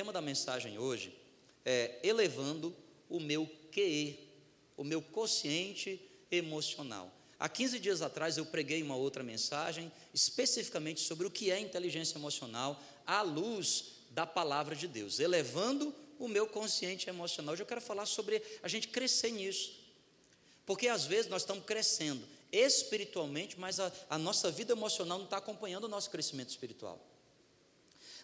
tema da mensagem hoje é elevando o meu QE, o meu consciente emocional. Há 15 dias atrás eu preguei uma outra mensagem especificamente sobre o que é inteligência emocional à luz da palavra de Deus, elevando o meu consciente emocional. Hoje eu quero falar sobre a gente crescer nisso. Porque às vezes nós estamos crescendo espiritualmente, mas a, a nossa vida emocional não está acompanhando o nosso crescimento espiritual.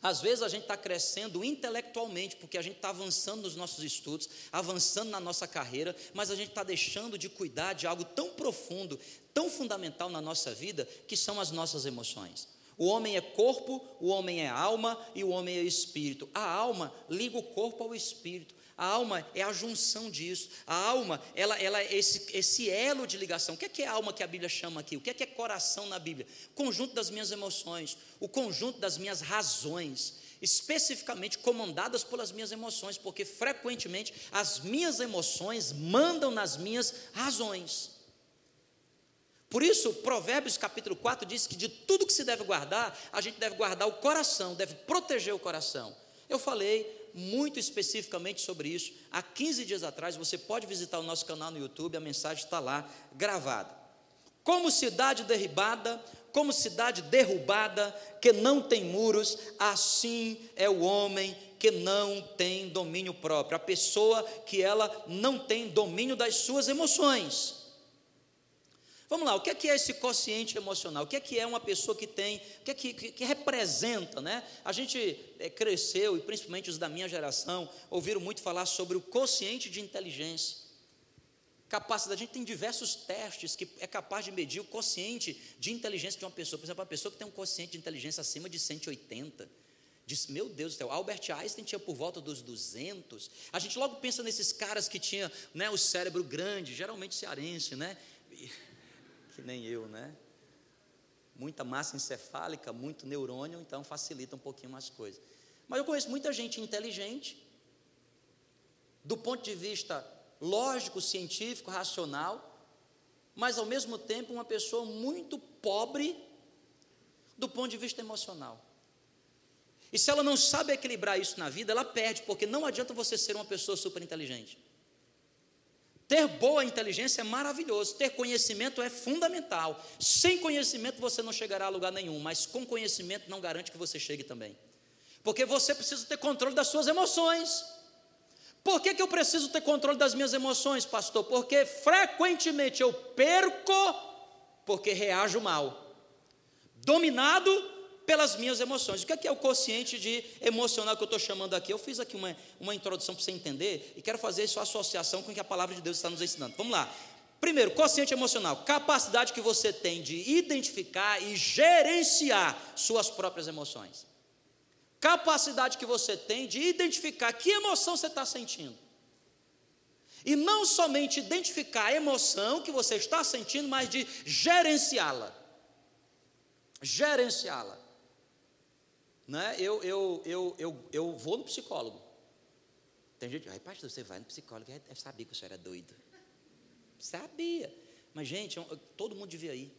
Às vezes a gente está crescendo intelectualmente, porque a gente está avançando nos nossos estudos, avançando na nossa carreira, mas a gente está deixando de cuidar de algo tão profundo, tão fundamental na nossa vida, que são as nossas emoções. O homem é corpo, o homem é alma e o homem é espírito. A alma liga o corpo ao espírito. A alma é a junção disso. A alma, ela, ela é esse, esse elo de ligação. O que é, que é a alma que a Bíblia chama aqui? O que é, que é coração na Bíblia? O conjunto das minhas emoções, o conjunto das minhas razões, especificamente comandadas pelas minhas emoções, porque frequentemente as minhas emoções mandam nas minhas razões. Por isso, Provérbios capítulo 4 diz que de tudo que se deve guardar, a gente deve guardar o coração, deve proteger o coração. Eu falei muito especificamente sobre isso. Há 15 dias atrás, você pode visitar o nosso canal no YouTube, a mensagem está lá gravada. Como cidade derribada, como cidade derrubada, que não tem muros, assim é o homem que não tem domínio próprio, a pessoa que ela não tem domínio das suas emoções. Vamos lá, o que é, que é esse consciente emocional? O que é que é uma pessoa que tem, o que é que, que, que representa, né? A gente é, cresceu, e principalmente os da minha geração, ouviram muito falar sobre o consciente de inteligência. Capacidade, a gente tem diversos testes que é capaz de medir o consciente de inteligência de uma pessoa. Por exemplo, uma pessoa que tem um consciente de inteligência acima de 180, Diz, meu Deus do céu, Albert Einstein tinha por volta dos 200. A gente logo pensa nesses caras que tinham né, o cérebro grande, geralmente cearense, né? Que nem eu, né? Muita massa encefálica, muito neurônio, então facilita um pouquinho mais coisas. Mas eu conheço muita gente inteligente, do ponto de vista lógico, científico, racional, mas ao mesmo tempo uma pessoa muito pobre do ponto de vista emocional. E se ela não sabe equilibrar isso na vida, ela perde, porque não adianta você ser uma pessoa super inteligente. Ter boa inteligência é maravilhoso, ter conhecimento é fundamental. Sem conhecimento você não chegará a lugar nenhum, mas com conhecimento não garante que você chegue também. Porque você precisa ter controle das suas emoções. Por que, que eu preciso ter controle das minhas emoções, pastor? Porque frequentemente eu perco porque reajo mal. Dominado pelas minhas emoções. O que é, que é o consciente de emocional que eu estou chamando aqui? Eu fiz aqui uma, uma introdução para você entender e quero fazer isso associação com o que a palavra de Deus está nos ensinando. Vamos lá. Primeiro, consciente emocional, capacidade que você tem de identificar e gerenciar suas próprias emoções. Capacidade que você tem de identificar que emoção você está sentindo. E não somente identificar a emoção que você está sentindo, mas de gerenciá-la. Gerenciá-la. Né? Eu, eu, eu, eu, eu vou no psicólogo. Tem gente, ai, pastor, você vai no psicólogo, eu sabia que o senhor era doido. Sabia. Mas, gente, todo mundo devia ir.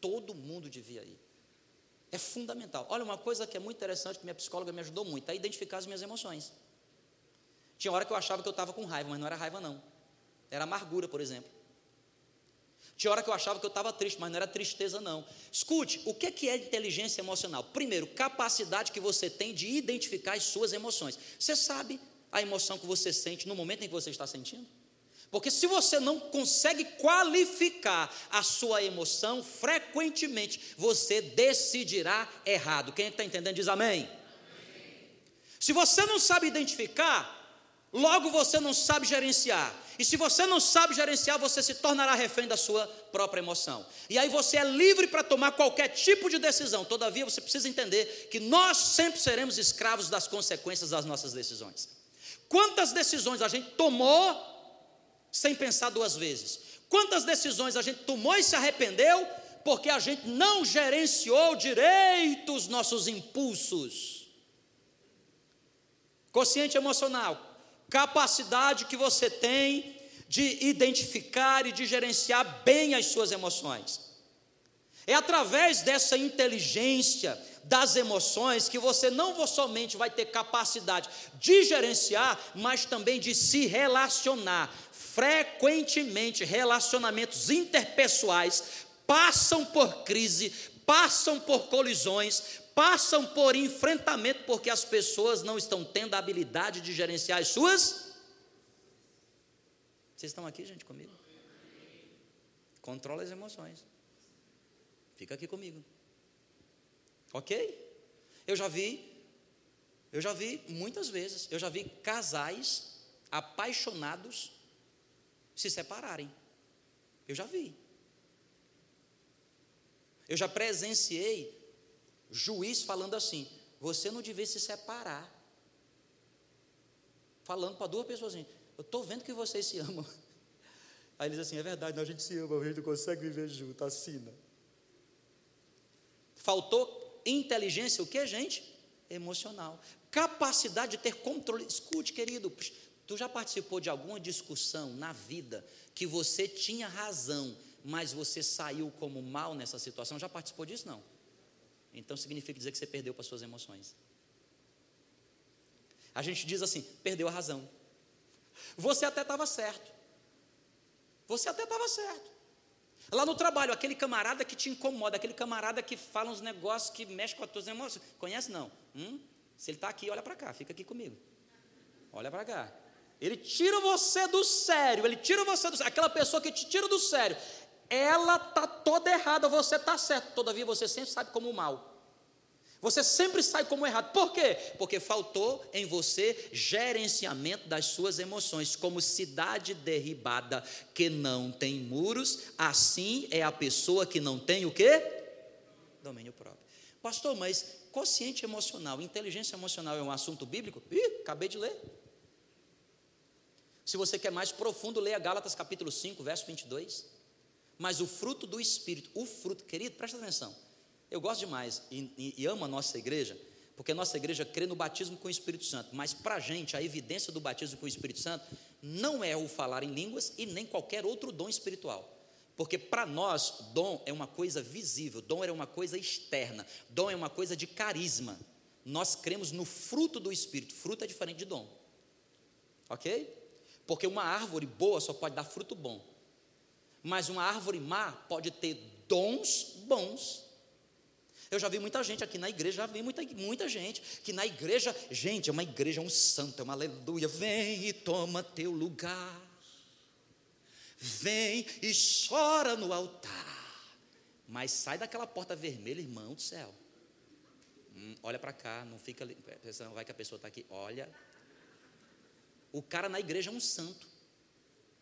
Todo mundo devia ir. É fundamental. Olha, uma coisa que é muito interessante, que minha psicóloga me ajudou muito, é identificar as minhas emoções. Tinha hora que eu achava que eu estava com raiva, mas não era raiva, não. Era amargura, por exemplo. Tinha hora que eu achava que eu estava triste, mas não era tristeza, não. Escute, o que é inteligência emocional? Primeiro, capacidade que você tem de identificar as suas emoções. Você sabe a emoção que você sente no momento em que você está sentindo? Porque se você não consegue qualificar a sua emoção, frequentemente você decidirá errado. Quem é está entendendo diz amém. amém. Se você não sabe identificar, logo você não sabe gerenciar. E se você não sabe gerenciar, você se tornará refém da sua própria emoção. E aí você é livre para tomar qualquer tipo de decisão. Todavia, você precisa entender que nós sempre seremos escravos das consequências das nossas decisões. Quantas decisões a gente tomou sem pensar duas vezes? Quantas decisões a gente tomou e se arrependeu porque a gente não gerenciou direito os nossos impulsos? Consciente emocional capacidade que você tem de identificar e de gerenciar bem as suas emoções. É através dessa inteligência das emoções que você não somente vai ter capacidade de gerenciar, mas também de se relacionar. Frequentemente, relacionamentos interpessoais passam por crise, passam por colisões, passam por enfrentamento, porque as pessoas não estão tendo a habilidade de gerenciar as suas. Vocês estão aqui, gente, comigo? Controla as emoções. Fica aqui comigo. Ok? Eu já vi, eu já vi muitas vezes, eu já vi casais apaixonados se separarem. Eu já vi. Eu já presenciei juiz falando assim: você não devia se separar. Falando para duas pessoas assim: eu estou vendo que vocês se amam. Aí ele diz assim: é verdade, a gente se ama, a gente não consegue viver junto, assina. Faltou inteligência, o que, gente? Emocional. Capacidade de ter controle. Escute, querido, tu já participou de alguma discussão na vida que você tinha razão, mas você saiu como mal nessa situação? Já participou disso? Não. Então significa dizer que você perdeu para suas emoções. A gente diz assim: perdeu a razão. Você até estava certo. Você até estava certo. Lá no trabalho, aquele camarada que te incomoda, aquele camarada que fala uns negócios que mexe com as tuas emoções. Conhece não? Hum? Se ele está aqui, olha para cá, fica aqui comigo. Olha para cá. Ele tira você do sério, ele tira você do sério. Aquela pessoa que te tira do sério, ela está toda errada, você está certo. Todavia você sempre sabe como mal. Você sempre sai como errado. Por quê? Porque faltou em você gerenciamento das suas emoções. Como cidade derribada que não tem muros, assim é a pessoa que não tem o quê? Domínio próprio. Pastor, mas consciente emocional, inteligência emocional é um assunto bíblico? Ih, acabei de ler. Se você quer mais profundo, leia Gálatas capítulo 5, verso 22. Mas o fruto do Espírito, o fruto, querido, presta atenção. Eu gosto demais e, e, e amo a nossa igreja, porque a nossa igreja crê no batismo com o Espírito Santo. Mas para a gente, a evidência do batismo com o Espírito Santo não é o falar em línguas e nem qualquer outro dom espiritual. Porque para nós, dom é uma coisa visível, dom é uma coisa externa, dom é uma coisa de carisma. Nós cremos no fruto do Espírito. Fruto é diferente de dom. Ok? Porque uma árvore boa só pode dar fruto bom. Mas uma árvore má pode ter dons bons eu já vi muita gente aqui na igreja, já vi muita, muita gente que na igreja, gente, é uma igreja, é um santo, é uma aleluia. Vem e toma teu lugar. Vem e chora no altar. Mas sai daquela porta vermelha, irmão do céu. Hum, olha para cá, não fica ali, vai que a pessoa está aqui. Olha. O cara na igreja é um santo,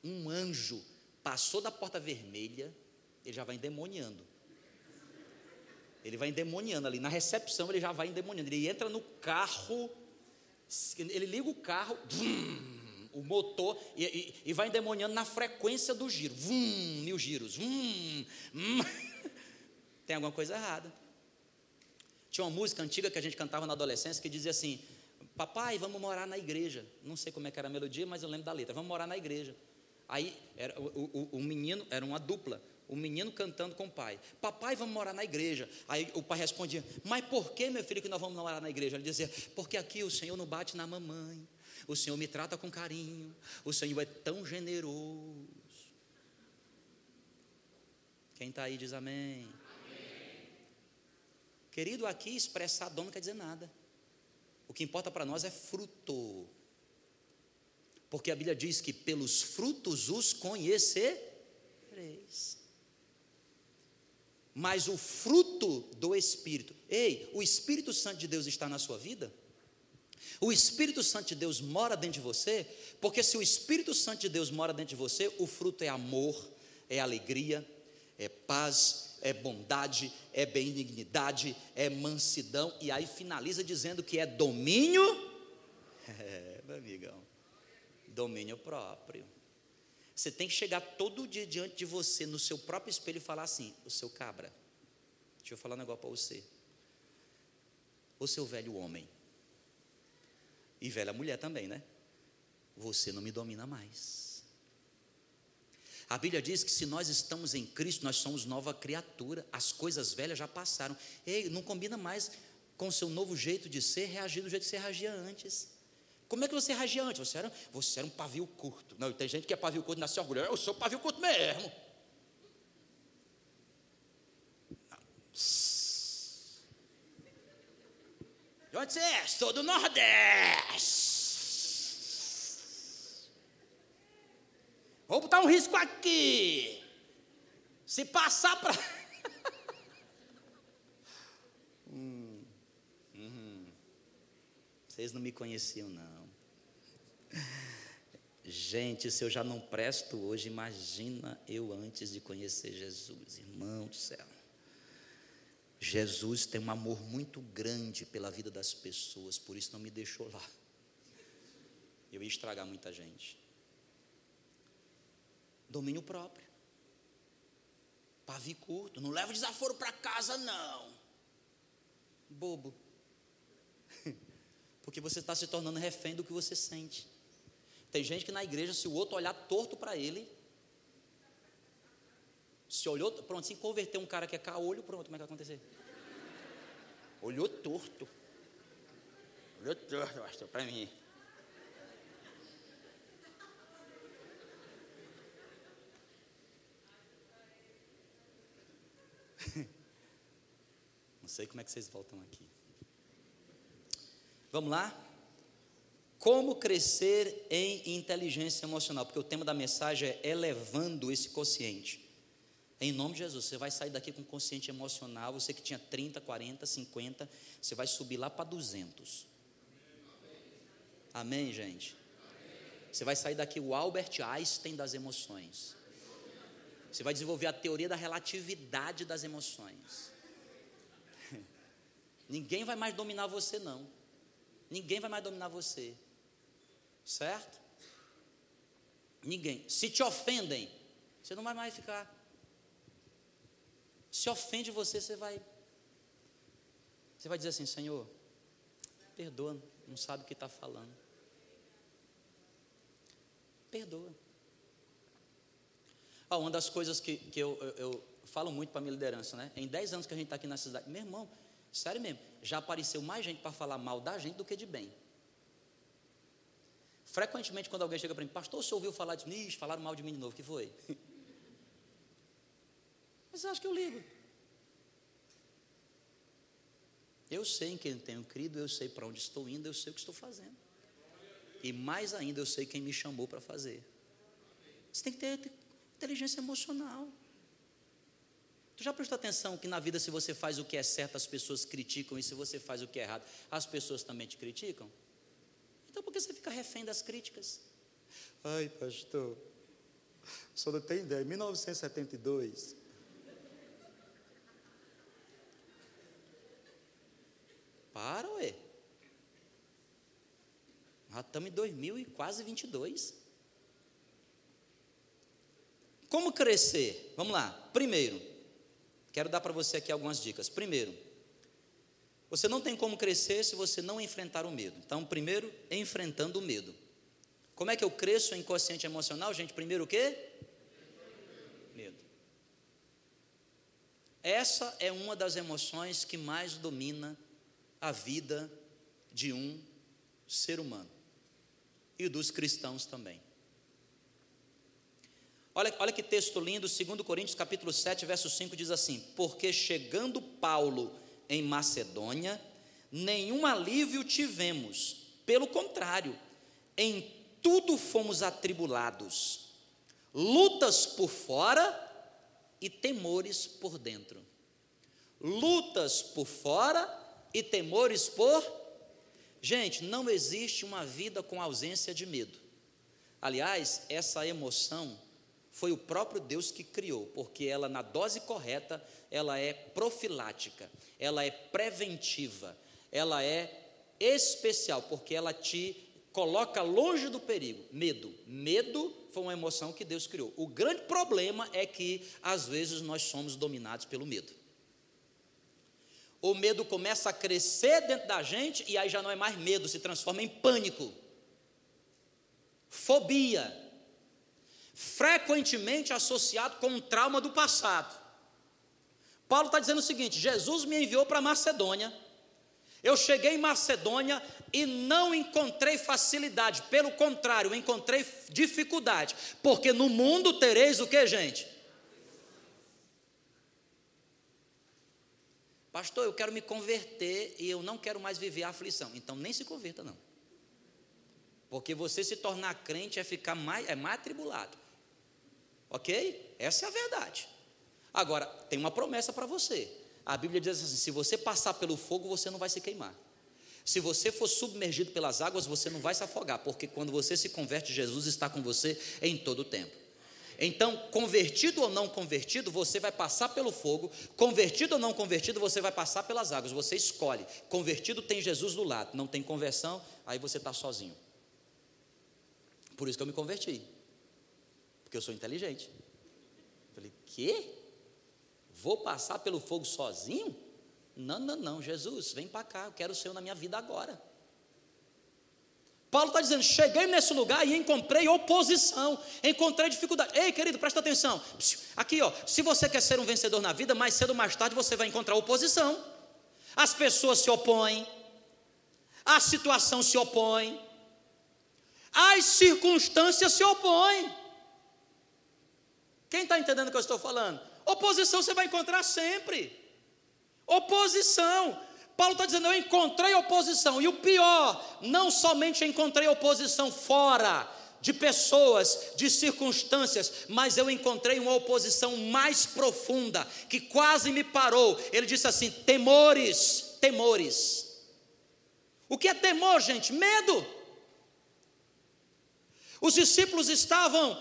um anjo. Passou da porta vermelha, ele já vai endemoniando. Ele vai endemoniando ali. Na recepção, ele já vai endemoniando. Ele entra no carro, ele liga o carro, vum, o motor, e, e, e, vai endemoniando na frequência do giro. Vum, mil giros. Vum, hum. Tem alguma coisa errada. Tinha uma música antiga que a gente cantava na adolescência que dizia assim: Papai, vamos morar na igreja. Não sei como é que era a melodia, mas eu lembro da letra. Vamos morar na igreja. Aí era, o, o, o menino era uma dupla o menino cantando com o pai: Papai, vamos morar na igreja. Aí o pai respondia: Mas por que, meu filho, que nós vamos morar na igreja? Ele dizia: Porque aqui o Senhor não bate na mamãe, o Senhor me trata com carinho, o Senhor é tão generoso. Quem está aí diz amém. amém. Querido, aqui expressar dom não quer dizer nada. O que importa para nós é fruto. Porque a Bíblia diz que pelos frutos os conhecereis mas o fruto do Espírito. Ei, o Espírito Santo de Deus está na sua vida? O Espírito Santo de Deus mora dentro de você? Porque se o Espírito Santo de Deus mora dentro de você, o fruto é amor, é alegria, é paz, é bondade, é benignidade, é mansidão, e aí finaliza dizendo que é domínio. É, meu amigão, domínio próprio. Você tem que chegar todo dia diante de você, no seu próprio espelho, e falar assim: o seu cabra, deixa eu falar um negócio para você. O seu velho homem, e velha mulher também, né? Você não me domina mais. A Bíblia diz que se nós estamos em Cristo, nós somos nova criatura. As coisas velhas já passaram. Ei, não combina mais com o seu novo jeito de ser, reagir do jeito que você reagia antes. Como é que você reagia antes? Você era, você era um pavio curto. Não, tem gente que é pavio curto e nasce orgulho. Eu sou pavio curto mesmo. De onde você é? Sou do Nordeste. Vou botar um risco aqui. Se passar para. hum, hum, vocês não me conheciam, não. Gente, se eu já não presto hoje, imagina eu antes de conhecer Jesus, irmão do céu. Jesus tem um amor muito grande pela vida das pessoas, por isso não me deixou lá. Eu ia estragar muita gente. Domínio próprio. Pavio curto. Não leva desaforo para casa, não. Bobo. Porque você está se tornando refém do que você sente. Tem gente que na igreja, se o outro olhar torto para ele, se olhou, pronto, se converter um cara que é caolho, pronto, como é que vai acontecer? Olhou torto. Olhou torto, pastor, para mim. Não sei como é que vocês voltam aqui. Vamos lá? Como crescer em inteligência emocional? Porque o tema da mensagem é elevando esse consciente. Em nome de Jesus, você vai sair daqui com consciente emocional. Você que tinha 30, 40, 50, você vai subir lá para 200. Amém, gente? Você vai sair daqui o Albert Einstein das emoções. Você vai desenvolver a teoria da relatividade das emoções. Ninguém vai mais dominar você, não. Ninguém vai mais dominar você. Certo? Ninguém. Se te ofendem, você não vai mais ficar. Se ofende você, você vai. Você vai dizer assim: Senhor, perdoa, não sabe o que está falando. Perdoa. Ah, uma das coisas que, que eu, eu, eu falo muito para a minha liderança, né? Em 10 anos que a gente está aqui na cidade, meu irmão, sério mesmo, já apareceu mais gente para falar mal da gente do que de bem. Frequentemente, quando alguém chega para mim, pastor, você ouviu falar disso? Ixi, falaram mal de mim de novo, que foi? Mas acho que eu ligo. Eu sei em quem tenho crido, eu sei para onde estou indo, eu sei o que estou fazendo. E mais ainda, eu sei quem me chamou para fazer. Você tem que ter Inteligência emocional. Tu já prestou atenção que na vida, se você faz o que é certo, as pessoas criticam, e se você faz o que é errado, as pessoas também te criticam? Então por que você fica refém das críticas? Ai, pastor, só não tem ideia, 1972. Para, ué. Já estamos em 2000 e quase 22. Como crescer? Vamos lá. Primeiro, quero dar para você aqui algumas dicas. Primeiro, você não tem como crescer se você não enfrentar o medo. Então, primeiro, enfrentando o medo. Como é que eu cresço em consciente emocional, gente? Primeiro o quê? Medo. Essa é uma das emoções que mais domina a vida de um ser humano e dos cristãos também. Olha, olha que texto lindo, 2 Coríntios capítulo 7, verso 5 diz assim: Porque chegando Paulo em Macedônia, nenhum alívio tivemos, pelo contrário, em tudo fomos atribulados, lutas por fora e temores por dentro. Lutas por fora e temores por. Gente, não existe uma vida com ausência de medo. Aliás, essa emoção foi o próprio Deus que criou, porque ela, na dose correta, ela é profilática, ela é preventiva, ela é especial, porque ela te coloca longe do perigo. Medo. Medo foi uma emoção que Deus criou. O grande problema é que, às vezes, nós somos dominados pelo medo. O medo começa a crescer dentro da gente e aí já não é mais medo, se transforma em pânico, fobia frequentemente associado com um trauma do passado. Paulo está dizendo o seguinte: Jesus me enviou para Macedônia. Eu cheguei em Macedônia e não encontrei facilidade, pelo contrário, encontrei dificuldade, porque no mundo tereis o que, gente? Pastor, eu quero me converter e eu não quero mais viver a aflição. Então nem se converta, não. Porque você se tornar crente é ficar mais, é mais atribulado. Ok? Essa é a verdade. Agora, tem uma promessa para você. A Bíblia diz assim: se você passar pelo fogo, você não vai se queimar. Se você for submergido pelas águas, você não vai se afogar, porque quando você se converte, Jesus está com você em todo o tempo. Então, convertido ou não convertido, você vai passar pelo fogo, convertido ou não convertido, você vai passar pelas águas, você escolhe. Convertido tem Jesus do lado, não tem conversão, aí você está sozinho. Por isso que eu me converti, porque eu sou inteligente. Falei, que? Vou passar pelo fogo sozinho? Não, não, não, Jesus, vem para cá, eu quero o Senhor na minha vida agora. Paulo está dizendo: cheguei nesse lugar e encontrei oposição, encontrei dificuldade. Ei, querido, presta atenção. Aqui, ó, se você quer ser um vencedor na vida, mais cedo ou mais tarde você vai encontrar oposição. As pessoas se opõem, a situação se opõe, as circunstâncias se opõem. Quem está entendendo o que eu estou falando? Oposição você vai encontrar sempre. Oposição. Paulo está dizendo: eu encontrei oposição. E o pior, não somente encontrei oposição fora de pessoas, de circunstâncias, mas eu encontrei uma oposição mais profunda, que quase me parou. Ele disse assim: temores, temores. O que é temor, gente? Medo. Os discípulos estavam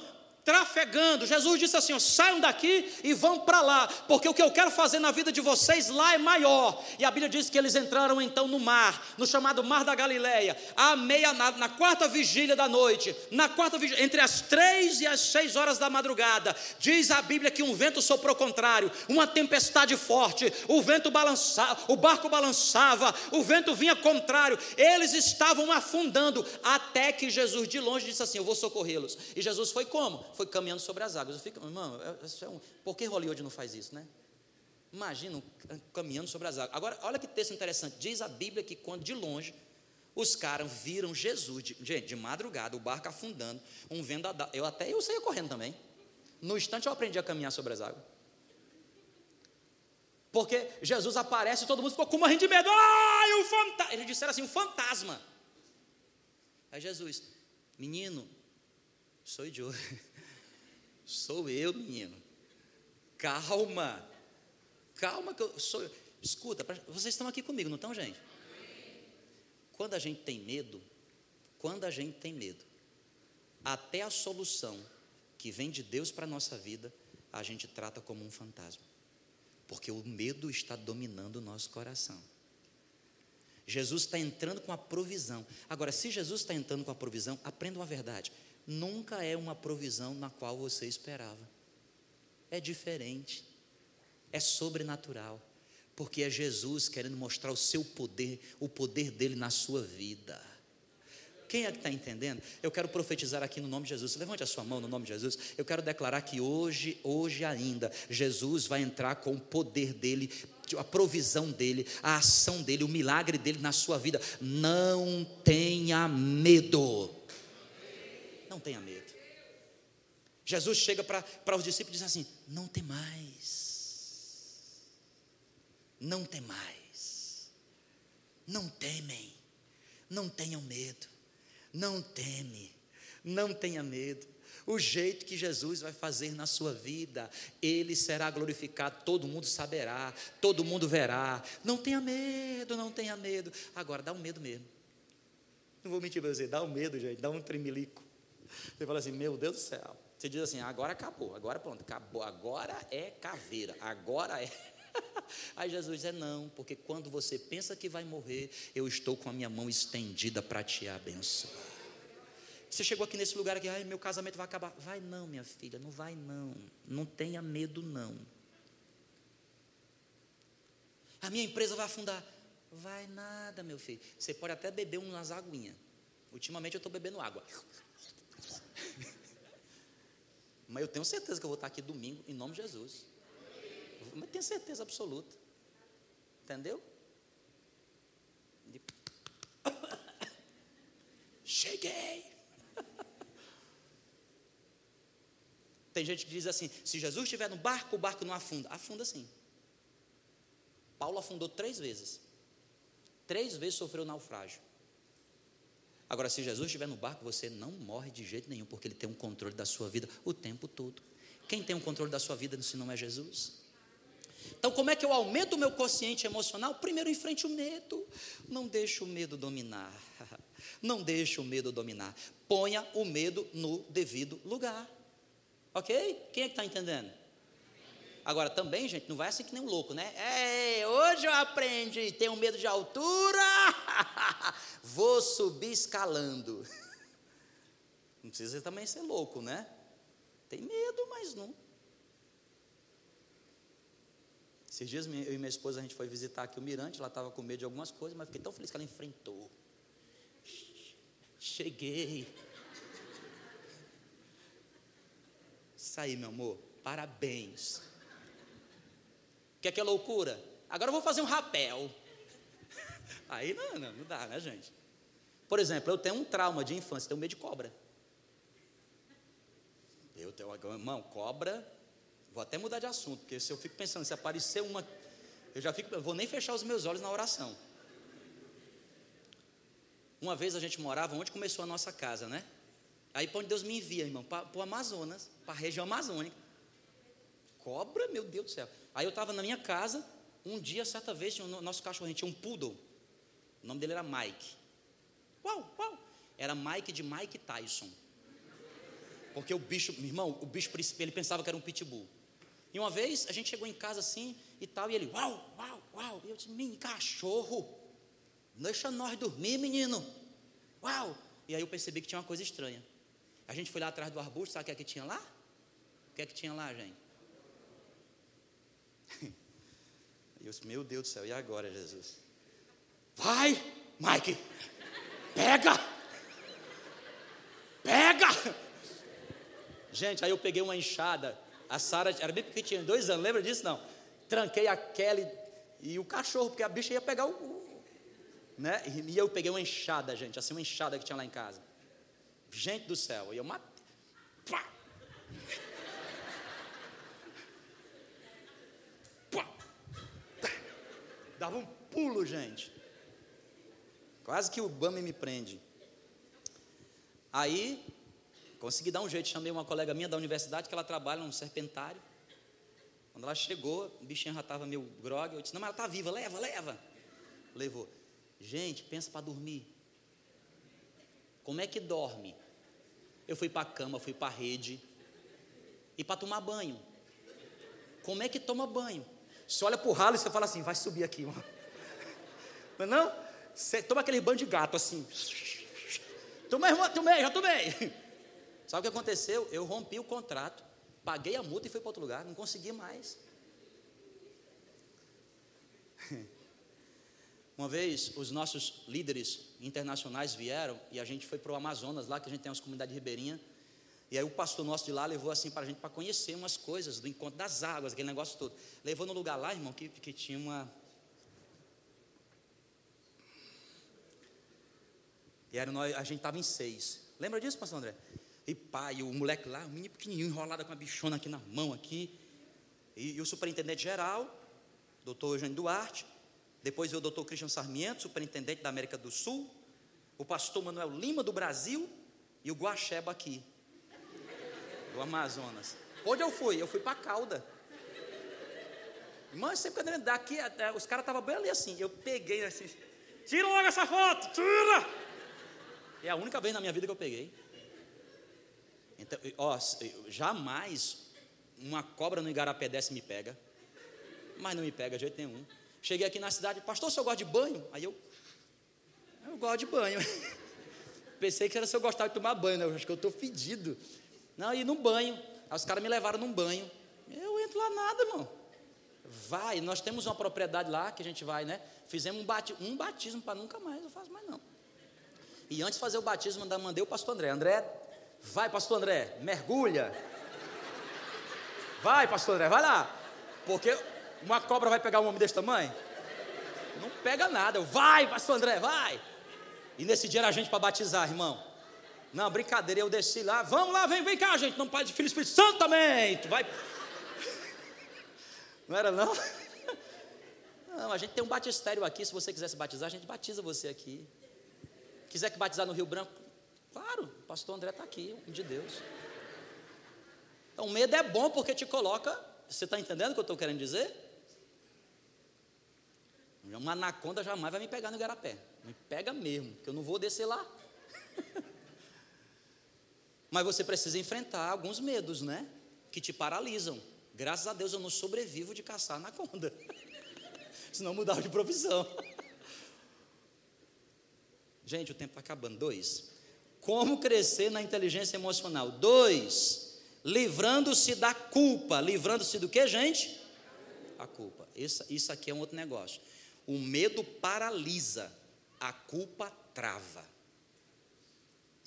trafegando. Jesus disse assim: ó, saiam daqui e vão para lá, porque o que eu quero fazer na vida de vocês lá é maior. E a Bíblia diz que eles entraram então no mar, no chamado Mar da Galileia, à meia, na, na quarta vigília da noite, na quarta vigília, entre as três e as seis horas da madrugada. Diz a Bíblia que um vento soprou contrário, uma tempestade forte, o vento balançava, o barco balançava, o vento vinha contrário. Eles estavam afundando até que Jesus de longe disse assim: Eu vou socorrê-los. E Jesus foi como? Foi caminhando sobre as águas. Eu fico, irmão, é, é um, por que Hollywood não faz isso, né? Imagina caminhando sobre as águas. Agora, olha que texto interessante. Diz a Bíblia que quando de longe os caras viram Jesus, de, gente, de madrugada, o barco afundando, um vendaval. Eu até eu saía correndo também. No instante eu aprendi a caminhar sobre as águas. Porque Jesus aparece e todo mundo ficou com morrendo de medo. Ai, o fantasma. Eles disseram assim: o fantasma. Aí Jesus, menino, sou eu. Sou eu, menino. Calma. Calma que eu sou eu. Escuta, vocês estão aqui comigo, não estão, gente? Quando a gente tem medo, quando a gente tem medo, até a solução que vem de Deus para a nossa vida, a gente trata como um fantasma. Porque o medo está dominando o nosso coração. Jesus está entrando com a provisão. Agora, se Jesus está entrando com a provisão, aprenda uma verdade nunca é uma provisão na qual você esperava. É diferente, é sobrenatural, porque é Jesus querendo mostrar o seu poder, o poder dele na sua vida. Quem é que está entendendo? Eu quero profetizar aqui no nome de Jesus. Levante a sua mão no nome de Jesus. Eu quero declarar que hoje, hoje ainda, Jesus vai entrar com o poder dele, a provisão dele, a ação dele, o milagre dele na sua vida. Não tenha medo. Não tenha medo. Jesus chega para os discípulos e diz assim: Não tem mais. Não tem mais. Não temem. Não tenham medo. Não teme. Não tenha medo. O jeito que Jesus vai fazer na sua vida, ele será glorificado, todo mundo saberá, todo mundo verá. Não tenha medo, não tenha medo. Agora, dá um medo mesmo. Não vou mentir para você, dá um medo, gente, dá um tremelico. Você fala assim, meu Deus do céu. Você diz assim, agora acabou, agora pronto, acabou, agora é caveira, agora é. Aí Jesus é não, porque quando você pensa que vai morrer, eu estou com a minha mão estendida para te abençoar. Você chegou aqui nesse lugar aqui, ai, meu casamento vai acabar. Vai não, minha filha, não vai não. Não tenha medo não. A minha empresa vai afundar. Vai nada, meu filho. Você pode até beber umas aguinhas. Ultimamente eu estou bebendo água. Mas eu tenho certeza que eu vou estar aqui domingo, em nome de Jesus. Mas tenho certeza absoluta. Entendeu? Cheguei. Tem gente que diz assim: se Jesus estiver no barco, o barco não afunda. Afunda sim. Paulo afundou três vezes. Três vezes sofreu naufrágio. Agora, se Jesus estiver no barco, você não morre de jeito nenhum, porque Ele tem um controle da sua vida o tempo todo. Quem tem o um controle da sua vida se não é Jesus? Então, como é que eu aumento o meu consciente emocional? Primeiro, enfrente o medo. Não deixe o medo dominar. Não deixe o medo dominar. Ponha o medo no devido lugar. Ok? Quem é que está entendendo? Agora, também, gente, não vai assim que nem um louco, né? É, hoje eu aprendi, tenho medo de altura, vou subir escalando. Não precisa também ser louco, né? Tem medo, mas não. Esses dias eu e minha esposa a gente foi visitar aqui o Mirante, ela estava com medo de algumas coisas, mas fiquei tão feliz que ela enfrentou. Cheguei. Isso aí, meu amor, parabéns. Quer que é loucura? Agora eu vou fazer um rapel. Aí não, não, não dá, né, gente? Por exemplo, eu tenho um trauma de infância, tenho medo de cobra. Eu tenho, irmão, cobra. Vou até mudar de assunto, porque se eu fico pensando, se aparecer uma. Eu já fico, eu vou nem fechar os meus olhos na oração. Uma vez a gente morava onde começou a nossa casa, né? Aí para onde Deus me envia, irmão? Para o Amazonas, para a região amazônica. Cobra, meu Deus do céu. Aí eu estava na minha casa, um dia, certa vez, tinha o nosso cachorro, tinha um poodle. O nome dele era Mike. Uau, uau. Era Mike de Mike Tyson. Porque o bicho, meu irmão, o bicho ele pensava que era um pitbull. E uma vez a gente chegou em casa assim e tal, e ele, uau, uau, uau. E eu disse, menino, cachorro, deixa nós dormir, menino. Uau. E aí eu percebi que tinha uma coisa estranha. A gente foi lá atrás do arbusto, sabe o que é que tinha lá? O que é que tinha lá, gente? Eu disse, meu Deus do céu, e agora, Jesus? Vai, Mike, pega, pega. Gente, aí eu peguei uma enxada, a Sara era bem pequenininha, dois anos, lembra disso? Não. Tranquei a Kelly e o cachorro, porque a bicha ia pegar o. Né? E eu peguei uma enxada, gente, assim, uma enxada que tinha lá em casa. Gente do céu, e eu matei. Dava um pulo, gente. Quase que o Bami me prende. Aí, consegui dar um jeito, chamei uma colega minha da universidade que ela trabalha num serpentário. Quando ela chegou, o bichinho já estava meio grog. Eu disse: Não, mas ela está viva, leva, leva. Levou. Gente, pensa para dormir. Como é que dorme? Eu fui para a cama, fui para a rede. E para tomar banho. Como é que toma banho? Você olha para o ralo e você fala assim, vai subir aqui. Não é não? Você toma aquele banho de gato assim. Tomei, tomei, já tomei. Sabe o que aconteceu? Eu rompi o contrato, paguei a multa e fui para outro lugar, não consegui mais. Uma vez, os nossos líderes internacionais vieram e a gente foi para o Amazonas, lá que a gente tem umas comunidades ribeirinhas. E aí o pastor nosso de lá levou assim para a gente para conhecer umas coisas do encontro das águas, aquele negócio todo. Levou no lugar lá, irmão, que, que tinha uma. E era nós, a gente estava em seis. Lembra disso, pastor André? E pai, o moleque lá, o menino pequenininho, enrolado com a bichona aqui na mão aqui. E, e o superintendente geral, doutor Eugênio Duarte. Depois veio o doutor Christian Sarmiento, superintendente da América do Sul. O pastor Manuel Lima, do Brasil. E o Guaxeba aqui do Amazonas. Onde eu fui? Eu fui para Calda. Irmão, sempre quando daqui, os caras estavam bem ali assim. Eu peguei assim, tira logo essa foto, tira! É a única vez na minha vida que eu peguei. Então, ó, jamais uma cobra no igarapé desse me pega. Mas não me pega de jeito nenhum. Cheguei aqui na cidade, pastor, o senhor gosta de banho? Aí eu, eu gosto de banho. Pensei que era se eu gostava de tomar banho, né? Eu acho que eu estou fedido. Não, e no banho. Aí os caras me levaram num banho. Eu entro lá nada, irmão. Vai, nós temos uma propriedade lá que a gente vai, né? Fizemos um, bati um batismo para nunca mais, eu faço mais não. E antes de fazer o batismo, mandei o pastor André. André, vai, pastor André, mergulha. Vai, pastor André, vai lá. Porque uma cobra vai pegar um homem desse tamanho? Não pega nada. Eu, vai, pastor André, vai. E nesse dia era a gente para batizar, irmão. Não, brincadeira, eu desci lá. Vamos lá, vem, vem cá, gente. Não, Pai de Filho Espírito Santo também. Tu vai. Não era não? Não, a gente tem um batistério aqui. Se você quiser se batizar, a gente batiza você aqui. Quiser que batizar no Rio Branco, claro, o pastor André está aqui, um de Deus. Então, o medo é bom porque te coloca. Você está entendendo o que eu estou querendo dizer? Uma anaconda jamais vai me pegar no garapé. Me pega mesmo, porque eu não vou descer lá. Mas você precisa enfrentar alguns medos, né? Que te paralisam. Graças a Deus eu não sobrevivo de caçar anaconda. Senão mudar de profissão. Gente, o tempo está acabando. Dois. Como crescer na inteligência emocional? Dois. Livrando-se da culpa. Livrando-se do que, gente? A culpa. Isso, isso aqui é um outro negócio. O medo paralisa a culpa trava.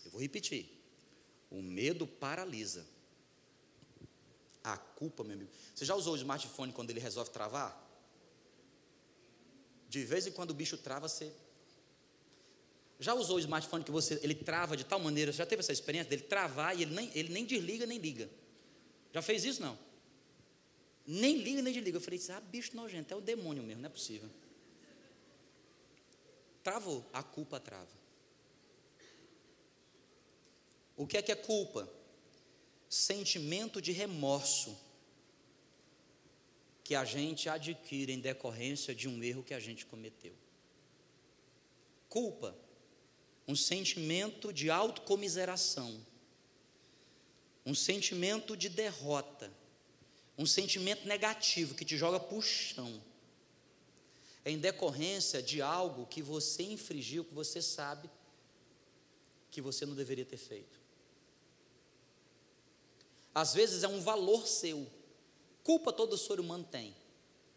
Eu vou repetir. O medo paralisa. A culpa, meu amigo. Você já usou o smartphone quando ele resolve travar? De vez em quando o bicho trava, você. Já usou o smartphone que você ele trava de tal maneira? Você já teve essa experiência dele travar e ele nem, ele nem desliga nem liga? Já fez isso não? Nem liga nem desliga. Eu falei, ah, bicho nojento, é o demônio mesmo, não é possível. Travou, a culpa trava. O que é que é culpa? Sentimento de remorso que a gente adquire em decorrência de um erro que a gente cometeu. Culpa, um sentimento de autocomiseração, um sentimento de derrota, um sentimento negativo que te joga para o chão em decorrência de algo que você infringiu, que você sabe que você não deveria ter feito. Às vezes é um valor seu. Culpa todo ser humano tem.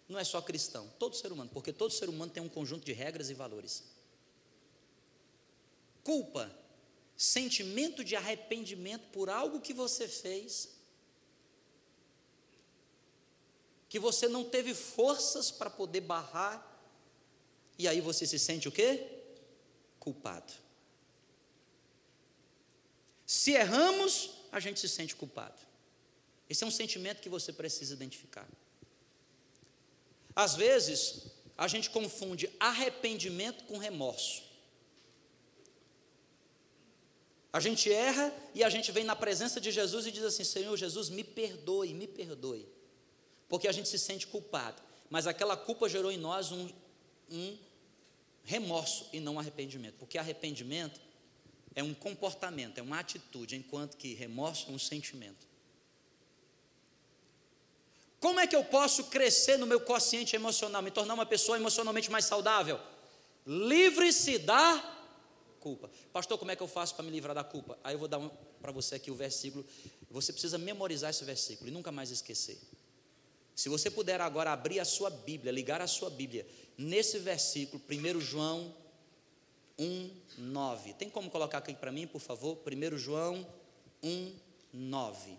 Não é só cristão, todo ser humano, porque todo ser humano tem um conjunto de regras e valores. Culpa, sentimento de arrependimento por algo que você fez, que você não teve forças para poder barrar e aí você se sente o quê? Culpado. Se erramos, a gente se sente culpado. Esse é um sentimento que você precisa identificar. Às vezes, a gente confunde arrependimento com remorso. A gente erra e a gente vem na presença de Jesus e diz assim: Senhor Jesus, me perdoe, me perdoe. Porque a gente se sente culpado. Mas aquela culpa gerou em nós um um remorso e não arrependimento, porque arrependimento é um comportamento, é uma atitude, enquanto que remorso é um sentimento. Como é que eu posso crescer no meu consciente emocional, me tornar uma pessoa emocionalmente mais saudável? Livre-se da culpa. Pastor, como é que eu faço para me livrar da culpa? Aí eu vou dar um, para você aqui o versículo. Você precisa memorizar esse versículo e nunca mais esquecer. Se você puder agora abrir a sua Bíblia, ligar a sua Bíblia, nesse versículo, 1 João 1, 9. Tem como colocar aqui para mim, por favor? 1 João 1, 9.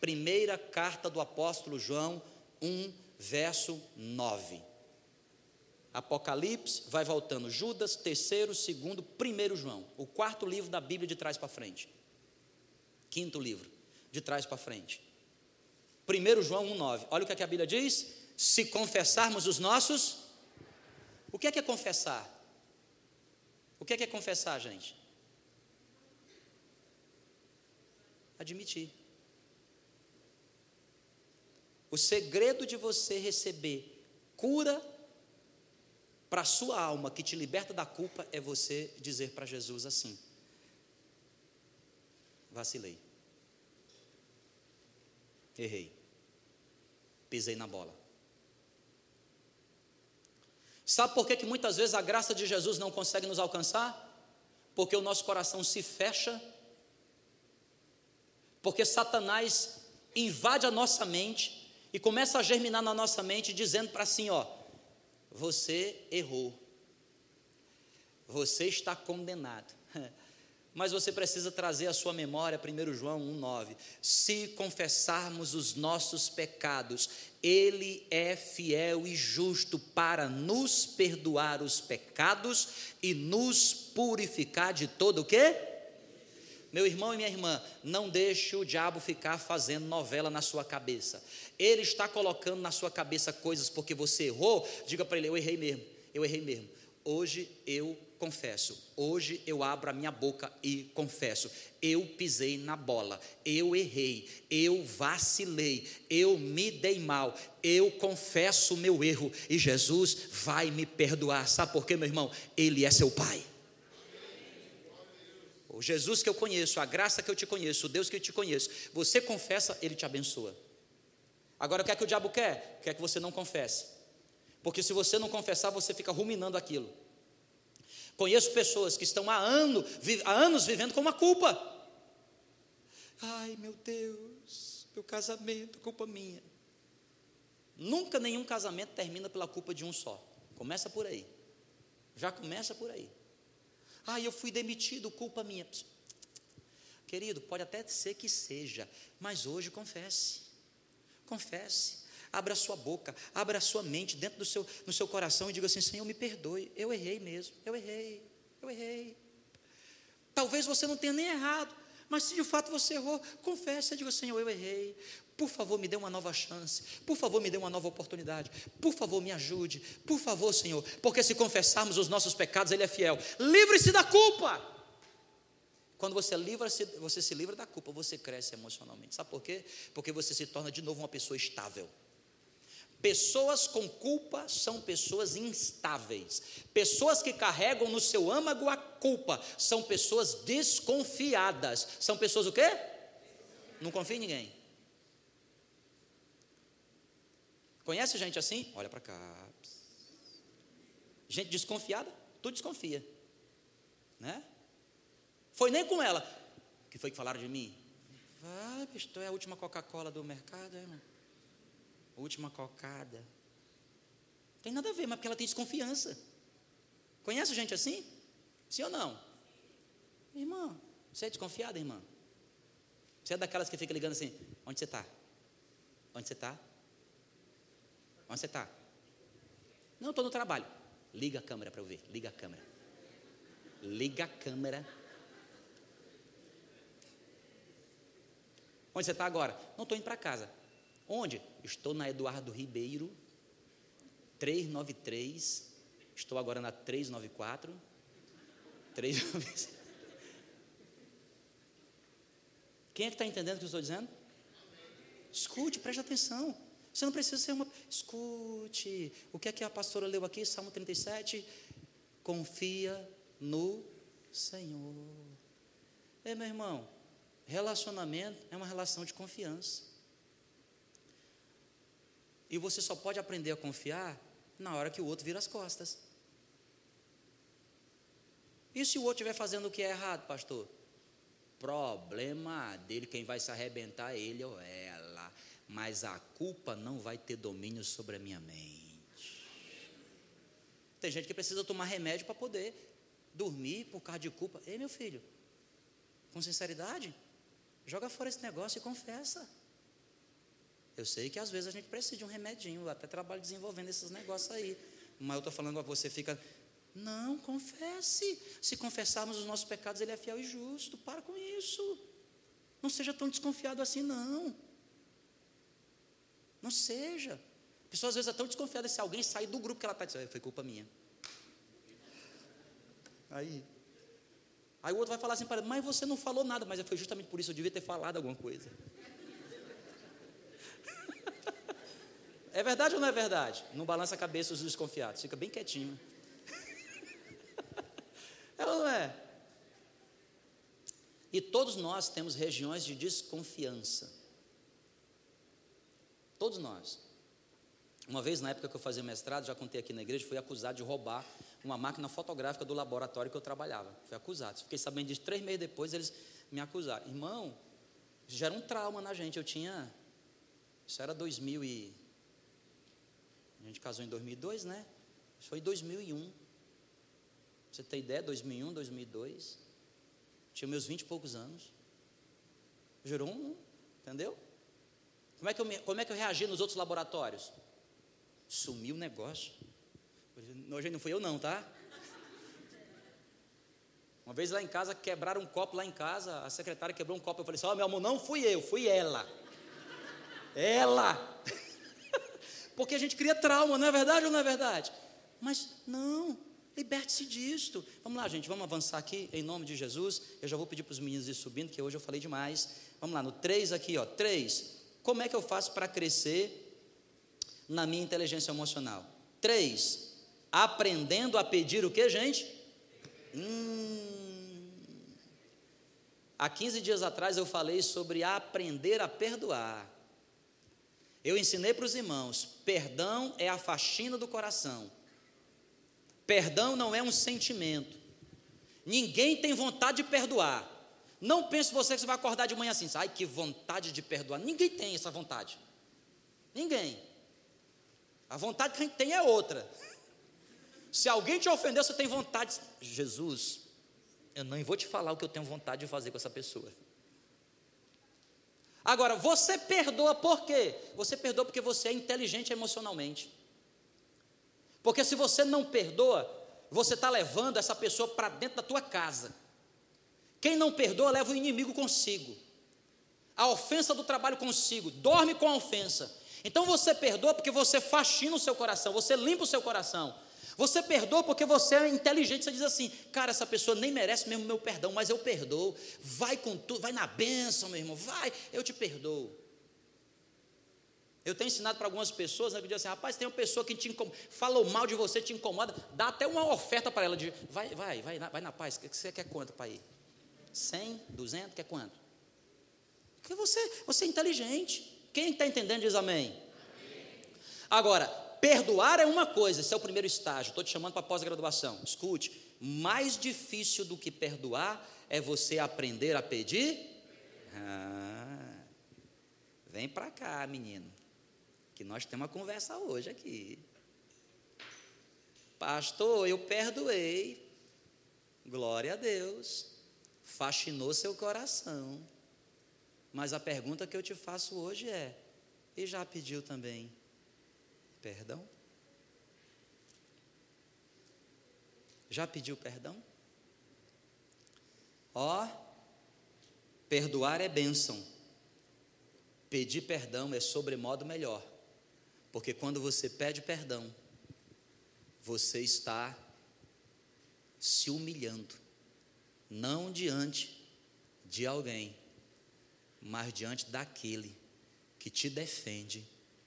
Primeira carta do apóstolo João 1, verso 9. Apocalipse, vai voltando. Judas, terceiro, segundo, primeiro João. O quarto livro da Bíblia de trás para frente. Quinto livro, de trás para frente. 1 João 1,9. Olha o que, é que a Bíblia diz: se confessarmos os nossos. O que é que é confessar? O que é que é confessar, gente? Admitir. O segredo de você receber cura para a sua alma que te liberta da culpa é você dizer para Jesus assim: vacilei. Errei. Pisei na bola. Sabe por que, que muitas vezes a graça de Jesus não consegue nos alcançar? Porque o nosso coração se fecha, porque Satanás invade a nossa mente e começa a germinar na nossa mente, dizendo para assim: ó, você errou, você está condenado. mas você precisa trazer à sua memória 1 João 1,9. Se confessarmos os nossos pecados, Ele é fiel e justo para nos perdoar os pecados e nos purificar de todo o quê? Meu irmão e minha irmã, não deixe o diabo ficar fazendo novela na sua cabeça. Ele está colocando na sua cabeça coisas porque você errou. Diga para ele: eu errei mesmo, eu errei mesmo. Hoje eu confesso. Hoje eu abro a minha boca e confesso. Eu pisei na bola, eu errei, eu vacilei, eu me dei mal, eu confesso o meu erro e Jesus vai me perdoar. Sabe por quê, meu irmão? Ele é seu Pai. O Jesus que eu conheço, a graça que eu te conheço, o Deus que eu te conheço, você confessa, ele te abençoa. Agora, o que é que o diabo quer? Quer que você não confesse. Porque se você não confessar, você fica ruminando aquilo. Conheço pessoas que estão há, ano, há anos vivendo com uma culpa. Ai, meu Deus, meu casamento, culpa minha. Nunca nenhum casamento termina pela culpa de um só. Começa por aí. Já começa por aí. Ai, eu fui demitido, culpa minha. Querido, pode até ser que seja, mas hoje confesse. Confesse. Abra a sua boca, abra a sua mente dentro do seu, no seu coração e diga assim: Senhor, me perdoe, eu errei mesmo, eu errei, eu errei. Talvez você não tenha nem errado, mas se de fato você errou, confesse e diga: Senhor, eu errei. Por favor, me dê uma nova chance. Por favor, me dê uma nova oportunidade. Por favor, me ajude. Por favor, Senhor. Porque se confessarmos os nossos pecados, Ele é fiel. Livre-se da culpa. Quando você, livra você se livra da culpa, você cresce emocionalmente. Sabe por quê? Porque você se torna de novo uma pessoa estável. Pessoas com culpa são pessoas instáveis. Pessoas que carregam no seu âmago a culpa são pessoas desconfiadas. São pessoas o quê? Não confia em ninguém. Conhece gente assim? Olha para cá. Gente desconfiada, tu desconfia. Né? Foi nem com ela. Que foi que falaram de mim? Vai, tu é a última Coca-Cola do mercado, irmão última cocada. Não tem nada a ver, mas porque ela tem desconfiança. Conhece gente assim? Sim ou não? Irmã, você é desconfiada, irmã? Você é daquelas que fica ligando assim: onde você está? Onde você está? Onde você está? Não, estou no trabalho. Liga a câmera para eu ver. Liga a câmera. Liga a câmera. Onde você está agora? Não estou indo para casa. Onde? Estou na Eduardo Ribeiro, 393. Estou agora na 394. 396. Quem é que está entendendo o que eu estou dizendo? Escute, preste atenção. Você não precisa ser uma. Escute. O que é que a pastora leu aqui? Salmo 37. Confia no Senhor. É, meu irmão, relacionamento é uma relação de confiança. E você só pode aprender a confiar na hora que o outro vira as costas. E se o outro estiver fazendo o que é errado, pastor? Problema dele, quem vai se arrebentar é ele ou ela. Mas a culpa não vai ter domínio sobre a minha mente. Tem gente que precisa tomar remédio para poder dormir por causa de culpa. Ei, meu filho, com sinceridade, joga fora esse negócio e confessa. Eu sei que às vezes a gente precisa de um remedinho, eu até trabalho desenvolvendo esses negócios aí. Mas eu estou falando a você, fica. Não, confesse. Se confessarmos os nossos pecados, Ele é fiel e justo. Para com isso. Não seja tão desconfiado assim, não. Não seja. A pessoa às vezes é tão desconfiada se alguém sair do grupo que ela está dizendo, foi culpa minha. Aí. Aí o outro vai falar assim mas você não falou nada, mas foi justamente por isso, eu devia ter falado alguma coisa. É verdade ou não é verdade? Não balança a cabeça os desconfiados, fica bem quietinho. É ou não é? E todos nós temos regiões de desconfiança. Todos nós. Uma vez, na época que eu fazia mestrado, já contei aqui na igreja, fui acusado de roubar uma máquina fotográfica do laboratório que eu trabalhava. Fui acusado. Fiquei sabendo disso três meses depois, eles me acusaram. Irmão, gera um trauma na gente. Eu tinha. Isso era 2000 e a gente casou em 2002, né? Isso foi em 2001. Você tem ideia? 2001, 2002. tinha meus vinte e poucos anos. Gerou um, entendeu? Como é, que eu, como é que eu reagi nos outros laboratórios? Sumiu o negócio. Hoje não fui eu não, tá? Uma vez lá em casa, quebraram um copo lá em casa, a secretária quebrou um copo, eu falei assim, ó oh, meu amor, não fui eu, fui ela. Ela! Porque a gente cria trauma, não é verdade ou não é verdade? Mas não, liberte-se disto. Vamos lá, gente, vamos avançar aqui em nome de Jesus. Eu já vou pedir para os meninos ir subindo, que hoje eu falei demais. Vamos lá, no 3 aqui, ó. 3. Como é que eu faço para crescer na minha inteligência emocional? 3. Aprendendo a pedir o que, gente? Hum. Há 15 dias atrás eu falei sobre aprender a perdoar. Eu ensinei para os irmãos: perdão é a faxina do coração. Perdão não é um sentimento. Ninguém tem vontade de perdoar. Não pense você que você vai acordar de manhã assim, ai que vontade de perdoar. Ninguém tem essa vontade. Ninguém. A vontade que a gente tem é outra. Se alguém te ofendeu, você tem vontade. Jesus, eu não vou te falar o que eu tenho vontade de fazer com essa pessoa. Agora, você perdoa por quê? Você perdoa porque você é inteligente emocionalmente. Porque se você não perdoa, você está levando essa pessoa para dentro da tua casa. Quem não perdoa leva o inimigo consigo. A ofensa do trabalho consigo, dorme com a ofensa. Então você perdoa porque você faxina o seu coração, você limpa o seu coração. Você perdoa porque você é inteligente, você diz assim, cara, essa pessoa nem merece mesmo meu perdão, mas eu perdoo. Vai com tudo, vai na bênção, meu irmão, vai, eu te perdoo. Eu tenho ensinado para algumas pessoas, né, que dizem assim, rapaz, tem uma pessoa que te incomoda, falou mal de você, te incomoda, dá até uma oferta para ela de, vai, vai, vai, vai na paz, que você quer quanto para ir? 100, 200, quer quanto? Porque você, você é inteligente. Quem está entendendo diz amém. amém. Agora, perdoar é uma coisa, esse é o primeiro estágio. Estou te chamando para pós-graduação. Escute, mais difícil do que perdoar é você aprender a pedir. Ah, vem para cá, menino, que nós temos uma conversa hoje aqui. Pastor, eu perdoei. Glória a Deus. Faxinou seu coração. Mas a pergunta que eu te faço hoje é: e já pediu também? Perdão? Já pediu perdão? Ó, oh, perdoar é bênção. Pedir perdão é sobremodo melhor. Porque quando você pede perdão, você está se humilhando, não diante de alguém, mas diante daquele que te defende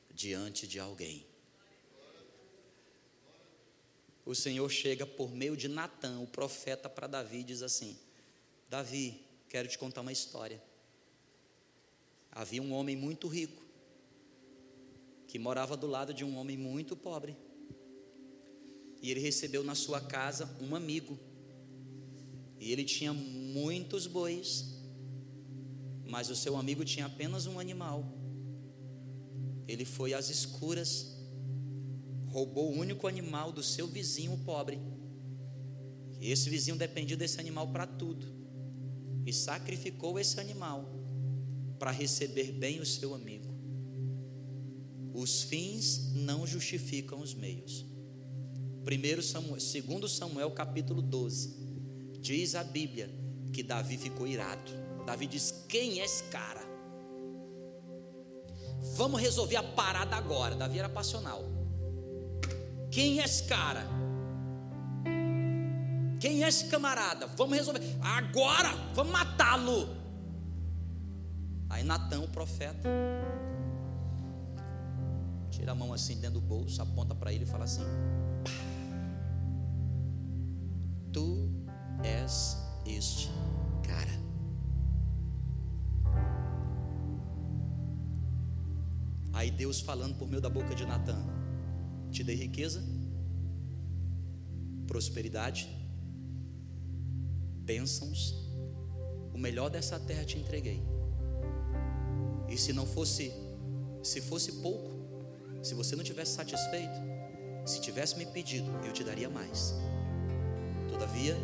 diante de alguém o Senhor chega por meio de Natã, o profeta, para Davi e diz assim: Davi, quero te contar uma história. Havia um homem muito rico que morava do lado de um homem muito pobre. E ele recebeu na sua casa um amigo. E ele tinha muitos bois, mas o seu amigo tinha apenas um animal. Ele foi às escuras roubou o único animal do seu vizinho pobre. Esse vizinho dependia desse animal para tudo. E sacrificou esse animal para receber bem o seu amigo. Os fins não justificam os meios. Primeiro Samuel, segundo Samuel capítulo 12, diz a Bíblia que Davi ficou irado. Davi diz: "Quem é esse cara? Vamos resolver a parada agora". Davi era passional. Quem é esse cara? Quem é esse camarada? Vamos resolver. Agora, vamos matá-lo. Aí Natão, o profeta, tira a mão assim dentro do bolso, aponta para ele e fala assim: Tu és este cara. Aí Deus falando por meio da boca de Natan te dei riqueza, prosperidade, bênçãos, o melhor dessa terra te entreguei. E se não fosse, se fosse pouco, se você não tivesse satisfeito, se tivesse me pedido, eu te daria mais. Todavia,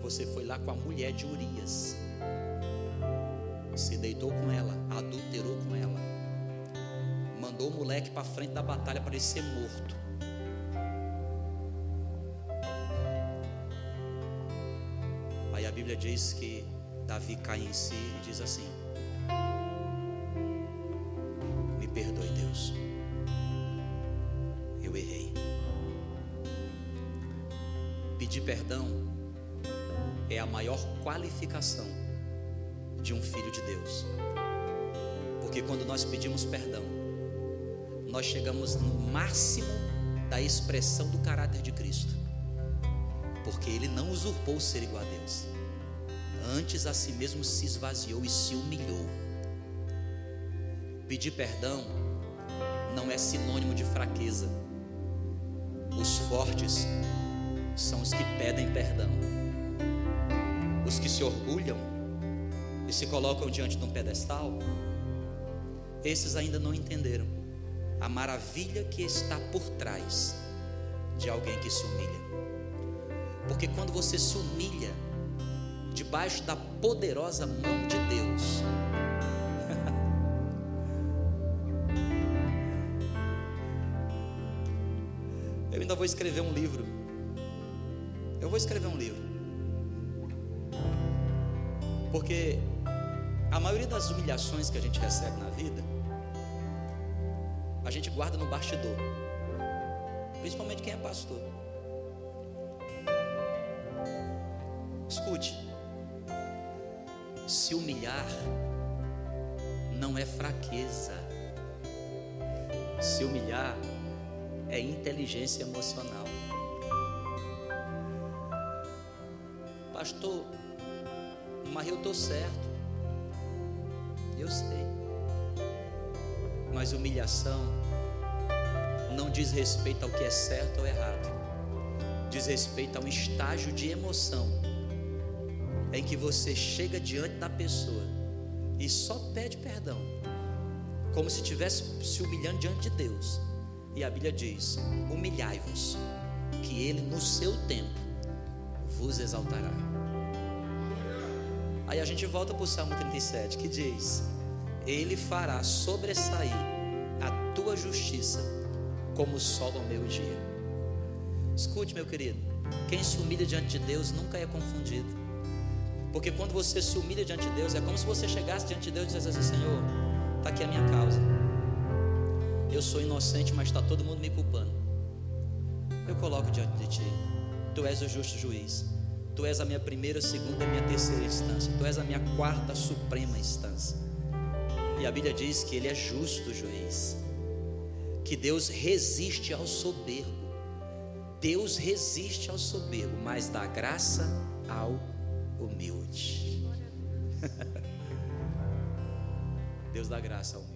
você foi lá com a mulher de Urias, se deitou com ela, adulterou com ela, mandou o moleque para frente da batalha para ele ser morto. Aí a Bíblia diz que Davi cai em si e diz assim: Me perdoe, Deus. Eu errei. Pedir perdão é a maior qualificação de um filho de Deus. Porque quando nós pedimos perdão, nós chegamos no máximo da expressão do caráter de Cristo. Porque ele não usurpou o ser igual a Deus. Antes a si mesmo se esvaziou e se humilhou. Pedir perdão não é sinônimo de fraqueza. Os fortes são os que pedem perdão. Os que se orgulham e se colocam diante de um pedestal, esses ainda não entenderam a maravilha que está por trás de alguém que se humilha. Porque quando você se humilha debaixo da poderosa mão de Deus, eu ainda vou escrever um livro. Eu vou escrever um livro. Porque a maioria das humilhações que a gente recebe na vida, a gente guarda no bastidor. Principalmente quem é pastor. Escute. Se humilhar não é fraqueza. Se humilhar é inteligência emocional. Pastor, mas eu estou certo. Eu sei. Mas humilhação não diz respeito ao que é certo ou errado. Diz respeito a um estágio de emoção em que você chega diante da pessoa e só pede perdão, como se estivesse se humilhando diante de Deus. E a Bíblia diz: humilhai-vos, que Ele no seu tempo vos exaltará. Aí a gente volta para o Salmo 37 que diz: Ele fará sobressair justiça como o sol ao meio-dia. Escute, meu querido, quem se humilha diante de Deus nunca é confundido. Porque quando você se humilha diante de Deus, é como se você chegasse diante de Deus e dissesse assim: Senhor, está aqui a minha causa. Eu sou inocente, mas está todo mundo me culpando. Eu coloco diante de Ti. Tu és o justo juiz. Tu és a minha primeira, segunda minha terceira instância. Tu és a minha quarta, suprema instância. E a Bíblia diz que Ele é justo juiz. Que Deus resiste ao soberbo. Deus resiste ao soberbo, mas dá graça ao humilde. Deus dá graça ao humilde.